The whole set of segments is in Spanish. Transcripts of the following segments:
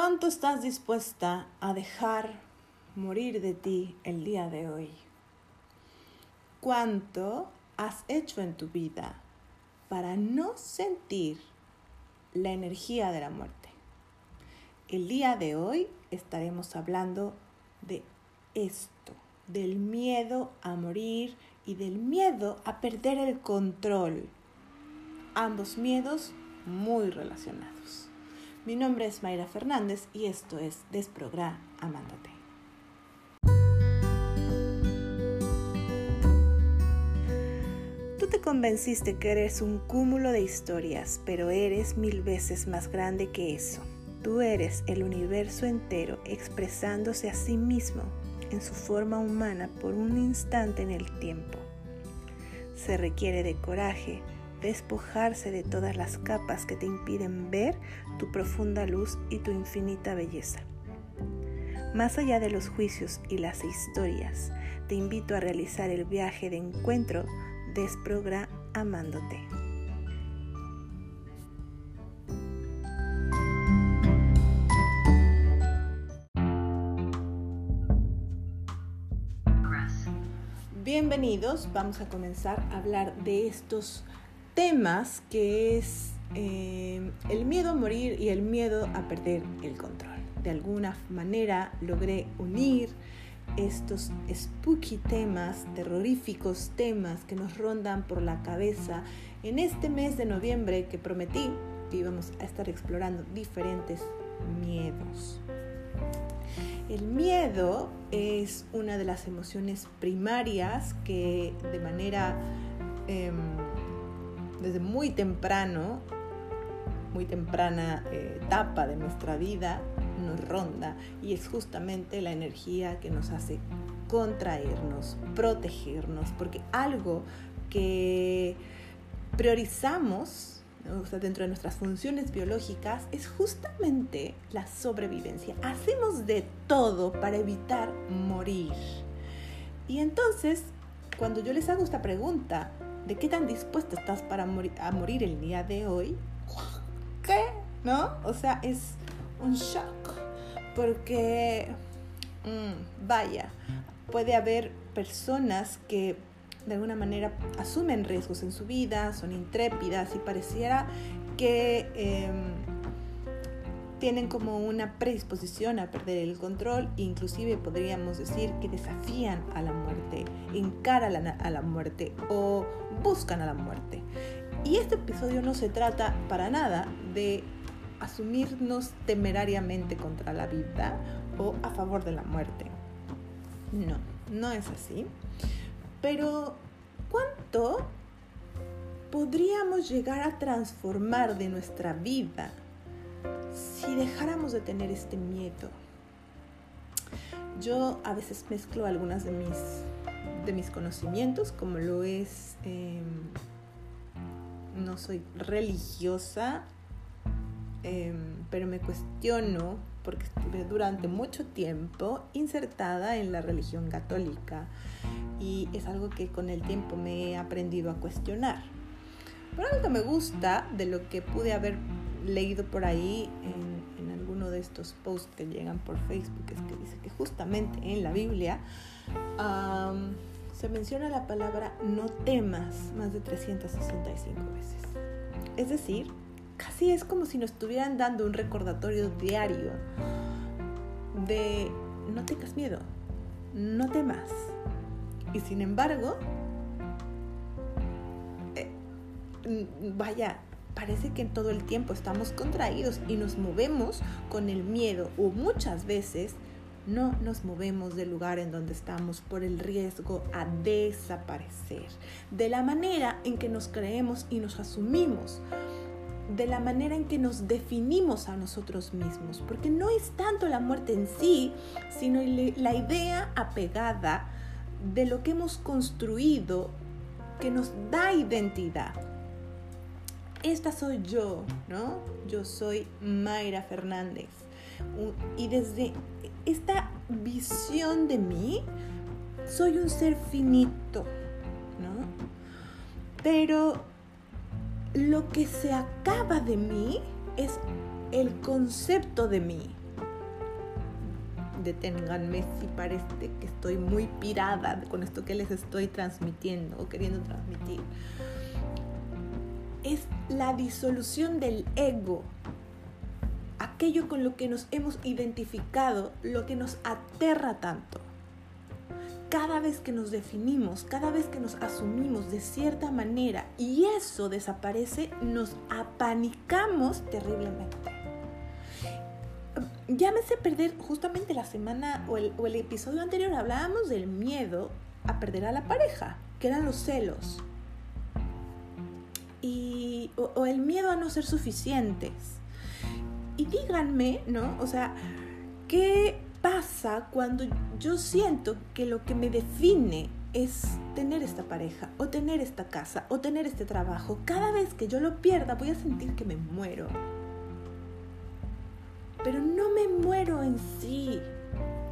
¿Cuánto estás dispuesta a dejar morir de ti el día de hoy? ¿Cuánto has hecho en tu vida para no sentir la energía de la muerte? El día de hoy estaremos hablando de esto, del miedo a morir y del miedo a perder el control. Ambos miedos muy relacionados. Mi nombre es Mayra Fernández y esto es Desprogra Amándote. Tú te convenciste que eres un cúmulo de historias, pero eres mil veces más grande que eso. Tú eres el universo entero expresándose a sí mismo en su forma humana por un instante en el tiempo. Se requiere de coraje, despojarse de todas las capas que te impiden ver tu profunda luz y tu infinita belleza. Más allá de los juicios y las historias, te invito a realizar el viaje de encuentro amándote. Bienvenidos, vamos a comenzar a hablar de estos temas que es eh, el miedo a morir y el miedo a perder el control. De alguna manera logré unir estos spooky temas, terroríficos temas que nos rondan por la cabeza en este mes de noviembre que prometí que íbamos a estar explorando diferentes miedos. El miedo es una de las emociones primarias que de manera em, desde muy temprano, muy temprana eh, etapa de nuestra vida, nos ronda y es justamente la energía que nos hace contraernos, protegernos, porque algo que priorizamos dentro de nuestras funciones biológicas es justamente la sobrevivencia. Hacemos de todo para evitar morir. Y entonces, cuando yo les hago esta pregunta, de qué tan dispuesta estás para morir, el día de hoy, ¿qué? ¿No? O sea, es un shock, porque, mm, vaya, puede haber personas que de alguna manera asumen riesgos en su vida, son intrépidas y pareciera que... Em, tienen como una predisposición a perder el control, inclusive podríamos decir que desafían a la muerte, encaran a la muerte o buscan a la muerte. Y este episodio no se trata para nada de asumirnos temerariamente contra la vida o a favor de la muerte. No, no es así. Pero, ¿cuánto podríamos llegar a transformar de nuestra vida si dejáramos de tener este miedo? Yo a veces mezclo algunas de mis, de mis conocimientos, como lo es, em, no soy religiosa, em, pero me cuestiono porque estuve durante mucho tiempo insertada en la religión católica y es algo que con el tiempo me he aprendido a cuestionar. Pero algo que me gusta de lo que pude haber leído por ahí en, alguno de estos posts que llegan por Facebook es que dice que justamente en la Biblia se menciona la palabra no temas más de 365 veces. Es decir, casi es como si nos estuvieran dando un recordatorio diario de no tengas miedo, no temas. Y sin embargo, eh, vaya, parece que en todo el tiempo estamos contraídos y nos movemos con el miedo o muchas veces no nos movemos del lugar en donde estamos por el riesgo a desaparecer, de la manera en que nos creemos y nos asumimos, de la manera en que nos definimos a nosotros mismos, porque no es tanto la muerte en sí, sino la idea apegada de lo que hemos construido que nos da identidad esta soy yo, ¿no? Yo soy Mayra Fernández. Y desde esta visión de mí, soy un ser finito, ¿no? Pero lo que se acaba de mí es el concepto de mí, deténganme si parece que estoy muy pirada con esto que les estoy transmitiendo o queriendo transmitir. Es la disolución del ego, aquello con lo que nos hemos identificado, lo que nos aterra tanto. Cada vez que nos definimos, cada vez que nos asumimos de cierta manera y eso desaparece, nos apanicamos terriblemente llámese perder justamente la semana o el, o el, episodio anterior hablábamos del miedo a perder a la pareja, que eran los celos. Y, o, el miedo a no ser suficientes. Y díganme, ¿no? O sea, ¿qué pasa cuando yo siento que lo que me define es tener esta pareja o tener esta casa o tener este trabajo? Cada vez que yo lo pierda voy a sentir que me muero pero no me muero en sí.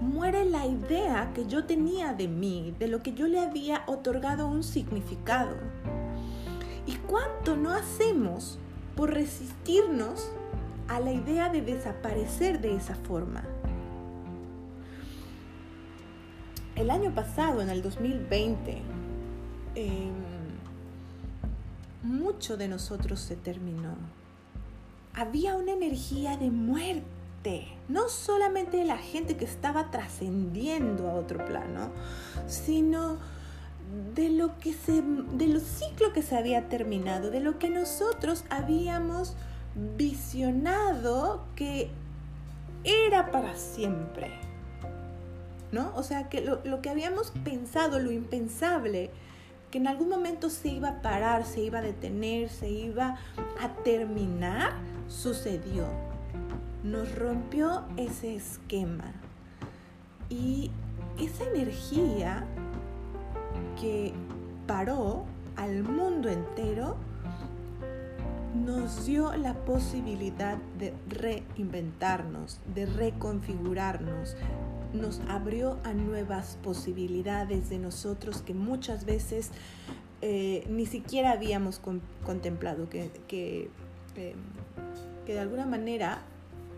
Muere la idea que yo tenía de mí, de lo que yo le había otorgado un significado. ¿Y cuánto no hacemos por resistirnos a la idea de desaparecer de esa forma? El año pasado, en el 2020, em, mucho de nosotros se terminó. Había una energía de muerte no solamente de la gente que estaba trascendiendo a otro plano, sino de lo que se, de los ciclo que se había terminado, de lo que nosotros habíamos visionado que era para siempre. ¿No? O sea, que lo, lo que habíamos pensado, lo impensable, que en algún momento se iba a parar, se iba a detener, se iba a terminar, sucedió nos rompió ese esquema. Y esa energía que paró al mundo entero nos dio la posibilidad de reinventarnos, de reconfigurarnos, nos abrió a nuevas posibilidades de nosotros que muchas veces eh, ni siquiera habíamos contemplado, que, eh, que de alguna manera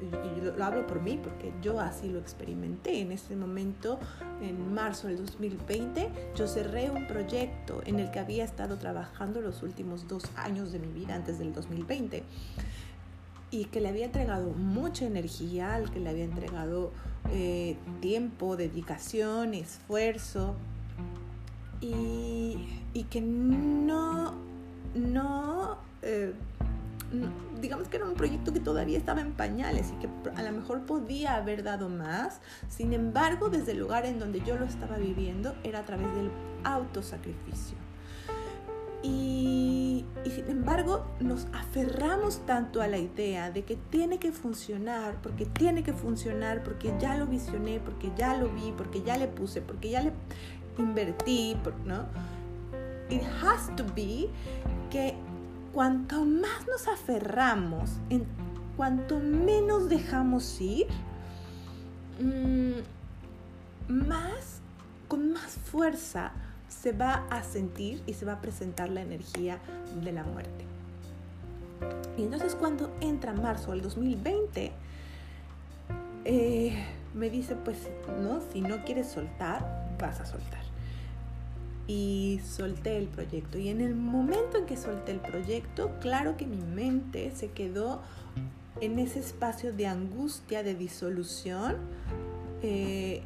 y lo, hablo por mí porque yo así lo experimenté. En ese momento, en marzo del 2020, yo cerré un proyecto en el que había estado trabajando los últimos dos años de mi vida antes del 2020 y que le había entregado mucha energía, al que le había entregado eh, tiempo, dedicación, esfuerzo y, y que no, no eh, digamos que era un proyecto que todavía estaba en pañales y que a lo mejor podía haber dado más. Sin embargo, desde el lugar en donde yo lo estaba viviendo era a través del autosacrificio. Y, y, sin embargo nos aferramos tanto a la idea de que tiene que funcionar, porque tiene que funcionar, porque ya lo visioné, porque ya lo vi, porque ya le puse, porque ya le invertí, ¿no? It has to be que cuanto más nos aferramos, en cuanto menos dejamos ir, mm, más, con más fuerza se va a sentir y se va a presentar la energía de la muerte. Y entonces cuando entra marzo del 2020, eh, me dice, pues no, si no quieres soltar, vas a soltar y solté el proyecto. Y en el momento en que solté el proyecto, claro que mi mente se quedó en ese espacio de angustia, de disolución, eh,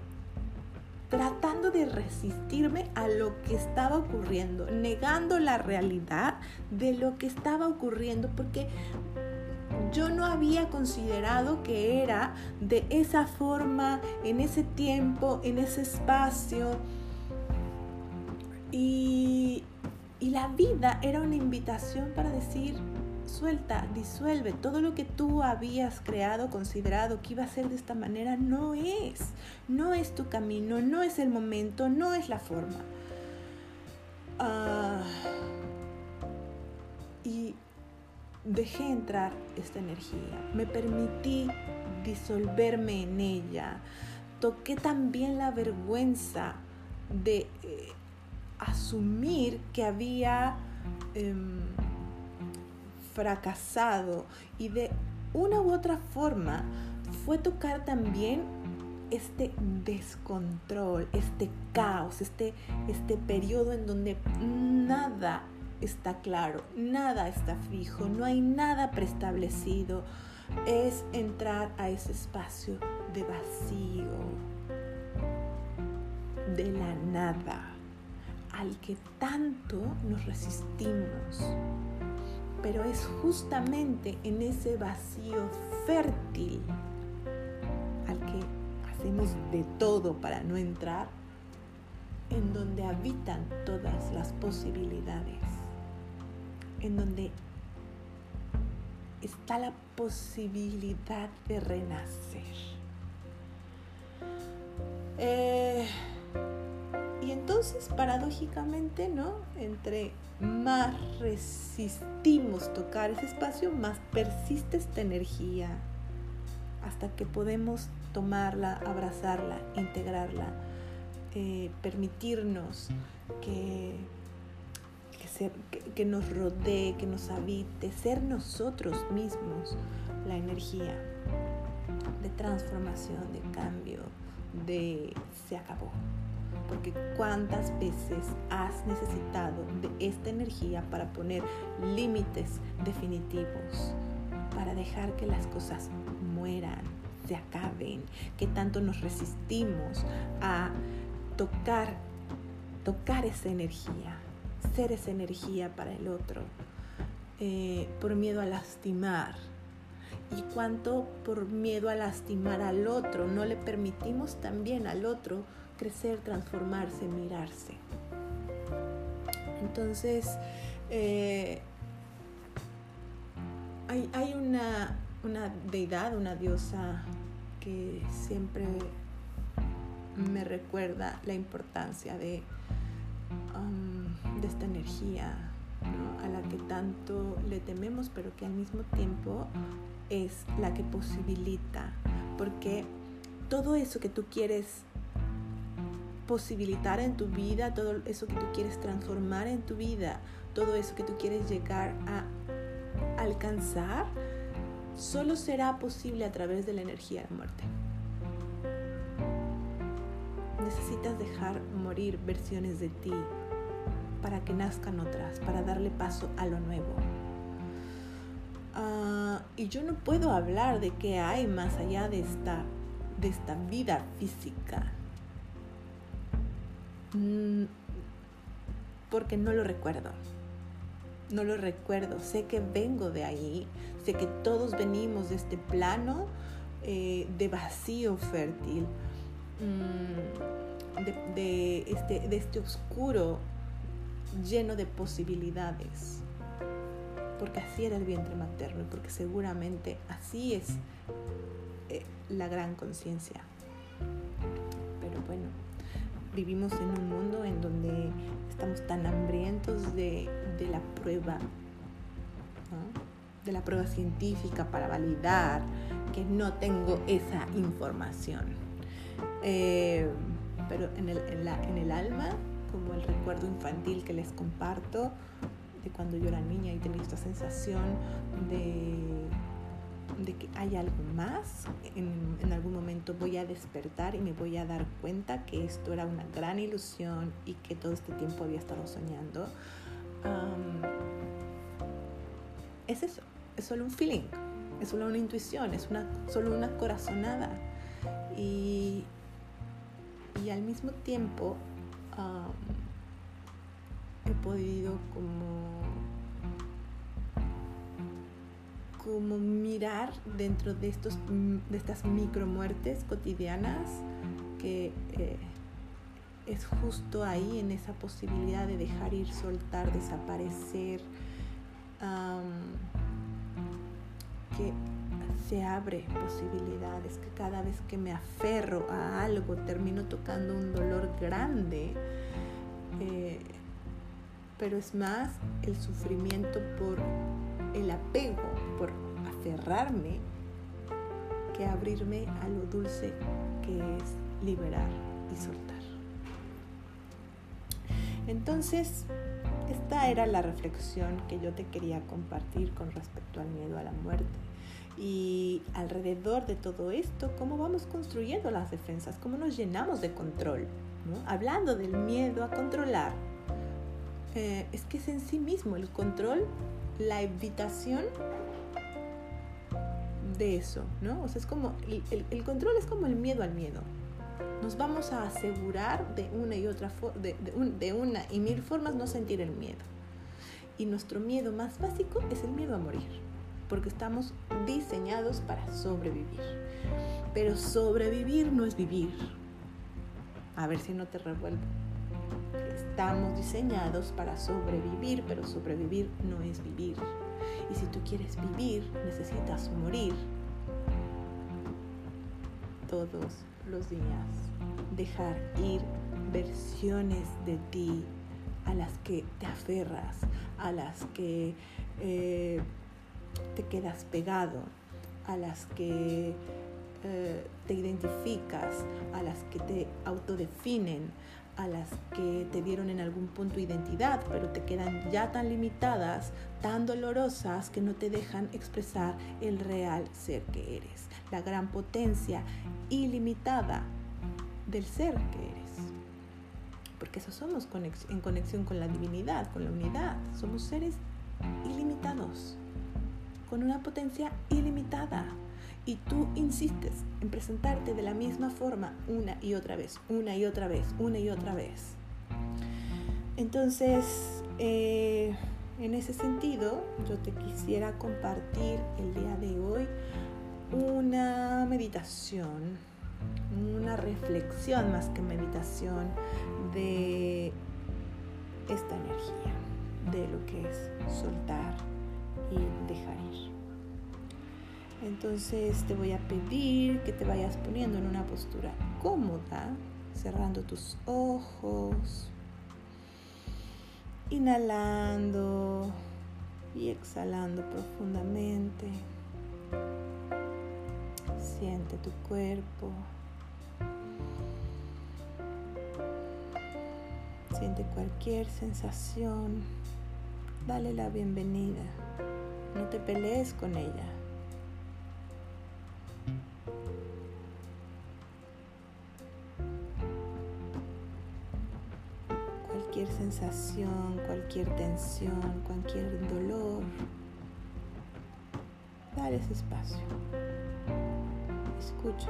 tratando de resistirme a lo que estaba ocurriendo, negando la realidad de lo que estaba ocurriendo, porque yo no había considerado que era de esa forma, en ese tiempo, en ese espacio y, la vida era una invitación para decir, suelta, disuelve, todo lo que tú habías creado, considerado que iba a ser de esta manera, no es, no es tu camino, no es el momento, no es la forma. Ah, y dejé entrar esta energía, me permití disolverme en ella, toqué también la vergüenza de... Asumir que había em, fracasado. Y de una u otra forma fue tocar también este descontrol, este caos, este, este periodo en donde nada está claro, nada está fijo, no hay nada preestablecido, es entrar a ese espacio de vacío, de la nada, al que tanto nos resistimos. Pero es justamente en ese vacío fértil al que hacemos de todo para no entrar, en donde habitan todas las posibilidades, en donde está la posibilidad de renacer. Eh, entonces, paradójicamente, ¿no? Entre más resistimos tocar ese espacio, más persiste esta energía hasta que podemos tomarla, abrazarla, integrarla, eh, permitirnos que, que nos rodee, que nos habite, ser nosotros mismos la energía de transformación, de cambio, de se acabó porque cuántas veces has necesitado de esta energía para poner límites definitivos, para dejar que las cosas mueran, se acaben, que tanto nos resistimos a tocar, tocar esa energía, ser esa energía para el otro, eh, por miedo a lastimar. Y cuánto por miedo a lastimar al otro no le permitimos también al otro crecer, transformarse, mirarse. Entonces, eh, hay, una, deidad, una diosa que siempre me recuerda la importancia de, um, de esta energía a la que tanto le tememos, pero que al mismo tiempo es la que posibilita, porque todo eso que tú quieres posibilitar en tu vida, todo eso que tú quieres transformar en tu vida, todo eso que tú quieres llegar a alcanzar, solo será posible a través de la energía de la muerte. Necesitas dejar morir versiones de ti para que nazcan otras, para darle paso a lo nuevo. Ah, y yo no puedo hablar de qué hay más allá de esta, de esta vida física, porque no lo recuerdo. No lo recuerdo. Sé que vengo de ahí. Sé que todos venimos de este plano eh, de vacío fértil, mm, de, este, de este oscuro lleno de posibilidades. Porque así era el vientre materno y porque seguramente así es eh, la gran conciencia. Pero bueno, vivimos en un mundo en donde estamos tan hambrientos de, la prueba, de la prueba científica para validar que no tengo esa información. Eh, pero en el, en el alma, como el recuerdo infantil que les comparto, de cuando yo era niña y tenía esta sensación de de que hay algo más, en, algún momento voy a despertar y me voy a dar cuenta que esto era una gran ilusión y que todo este tiempo había estado soñando. es eso, es solo un feeling, es solo una intuición, es una, solo una corazonada. Y, y al mismo tiempo he podido como como mirar dentro de, estos, de estas micro muertes cotidianas que eh, es justo ahí en esa posibilidad de dejar ir, soltar, desaparecer, que se abre posibilidades, que cada vez que me aferro a algo termino tocando un dolor grande, eh, pero es más el sufrimiento por el apego aferrarme que abrirme a lo dulce que es liberar y soltar. Entonces, esta era la reflexión que yo te quería compartir con respecto al miedo a la muerte. Y alrededor de todo esto, ¿cómo vamos construyendo las defensas? ¿Cómo nos llenamos de control? Hablando del miedo a controlar, eh, es que es en sí mismo el control, la evitación de eso, ¿no? O sea, es como, el, control es como el miedo al miedo. Nos vamos a asegurar de una y otra, de, de una y mil formas no sentir el miedo. Y nuestro miedo más básico es el miedo a morir, porque estamos diseñados para sobrevivir. Pero sobrevivir no es vivir. A ver si no te revuelvo. Estamos diseñados para sobrevivir, pero sobrevivir no es vivir. Y si tú quieres vivir, necesitas morir todos los días. Dejar ir versiones de ti a las que te aferras, a las que eh, te quedas pegado, a las que eh, te identificas, a las que te autodefinen, a las que te dieron en algún punto identidad, pero te quedan ya tan limitadas, tan dolorosas, que no te dejan expresar el real ser que eres, la gran potencia ilimitada del ser que eres. Porque eso somos en conexión con la divinidad, con la unidad. Somos seres ilimitados, con una potencia ilimitada y tú insistes en presentarte de la misma forma una y otra vez, una y otra vez, una y otra vez. Entonces, eh, en ese sentido, yo te quisiera compartir el día de hoy una meditación, una reflexión más que meditación de esta energía, de lo que es soltar y dejar ir. Entonces te voy a pedir que te vayas poniendo en una postura cómoda, cerrando tus ojos, inhalando y exhalando profundamente. Siente tu cuerpo. Siente cualquier sensación. Dale la bienvenida. No te pelees con ella. Cualquier sensación, cualquier tensión, cualquier dolor, dale ese espacio. Escucha.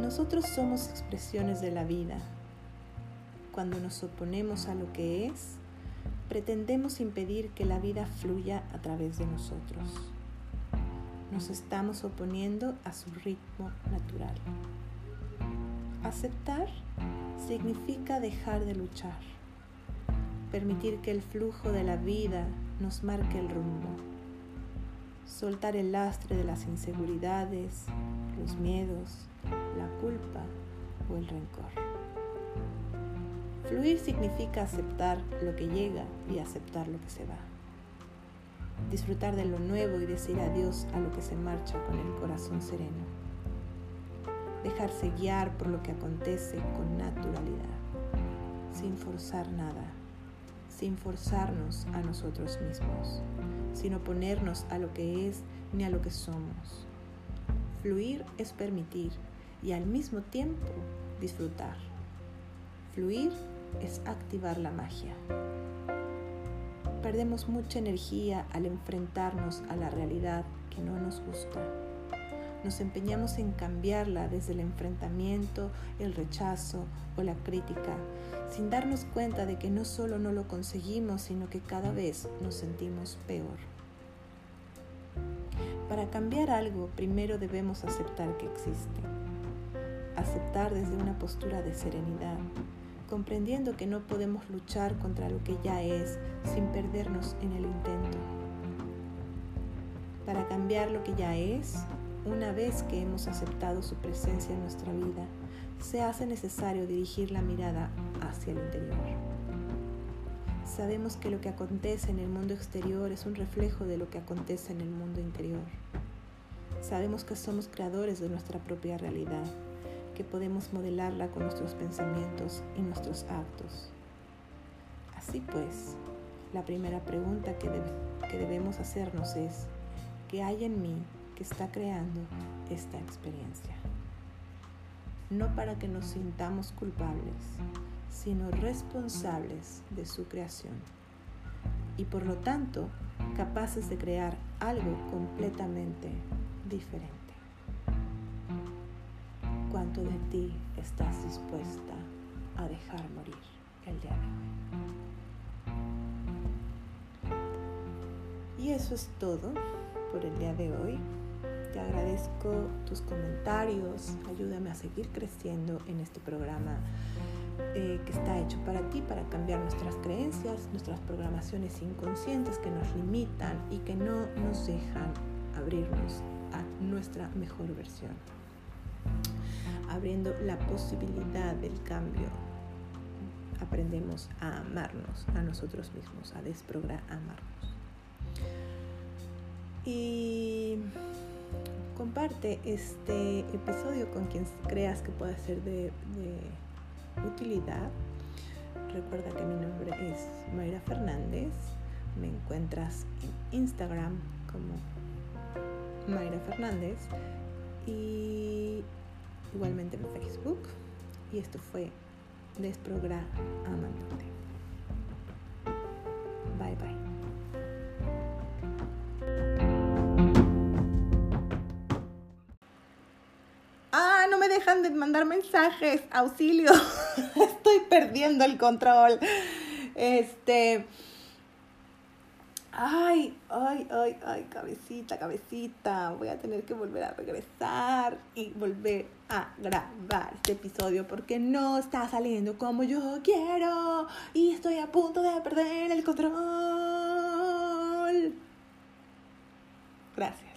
Nosotros somos expresiones de la vida. Cuando nos oponemos a lo que es, pretendemos impedir que la vida fluya a través de nosotros. Nos estamos oponiendo a su ritmo natural. Aceptar significa dejar de luchar permitir que el flujo de la vida nos marque el rumbo, soltar el lastre de las inseguridades, los miedos, la culpa o el rencor. Fluir significa aceptar lo que llega y aceptar lo que se va. Disfrutar de lo nuevo y decir adiós a lo que se marcha con el corazón sereno. Dejarse guiar por lo que acontece con naturalidad, sin forzar nada sin forzarnos a nosotros mismos, sin oponernos a lo que es ni a lo que somos. Fluir es permitir y al mismo tiempo disfrutar. Fluir es activar la magia. Perdemos mucha energía al enfrentarnos a la realidad que no nos gusta nos empeñamos en cambiarla desde el enfrentamiento, el rechazo o la crítica, sin darnos cuenta de que no solo no lo conseguimos, sino que cada vez nos sentimos peor. Para cambiar algo, primero debemos aceptar que existe. Aceptar desde una postura de serenidad, comprendiendo que no podemos luchar contra lo que ya es sin perdernos en el intento. Para cambiar lo que ya es, una vez que hemos aceptado su presencia en nuestra vida, se hace necesario dirigir la mirada hacia el interior. Sabemos que lo que acontece en el mundo exterior es un reflejo de lo que acontece en el mundo interior. Sabemos que somos creadores de nuestra propia realidad, que podemos modelarla con nuestros pensamientos y nuestros actos. Así pues, la primera pregunta que, que debemos hacernos es, ¿qué hay en mí que está creando esta experiencia? No para que nos sintamos culpables, sino responsables de su creación y por lo tanto capaces de crear algo completamente diferente. ¿Cuánto de ti estás dispuesta a dejar morir el día de hoy? Y eso es todo por el día de hoy. Te agradezco tus comentarios, ayúdame a seguir creciendo en este programa eh, que está hecho para ti, para cambiar nuestras creencias, nuestras programaciones inconscientes que nos limitan y que no nos dejan abrirnos a nuestra mejor versión. Abriendo la posibilidad del cambio, aprendemos a amarnos a nosotros mismos, a desprogramarnos. Y comparte este episodio con quien creas que pueda ser de utilidad. Recuerda que mi nombre es Mayra Fernández. Me encuentras en Instagram como Mayra Fernández y igualmente en Facebook. Y esto fue Desprogramándote. Bye bye. dejan de mandar mensajes, auxilio, estoy perdiendo el control. Este, ay, ay, ay, ay, cabecita, cabecita, voy a tener que volver a regresar y volver a grabar este episodio porque no está saliendo como yo quiero y estoy a punto de perder el control. Gracias.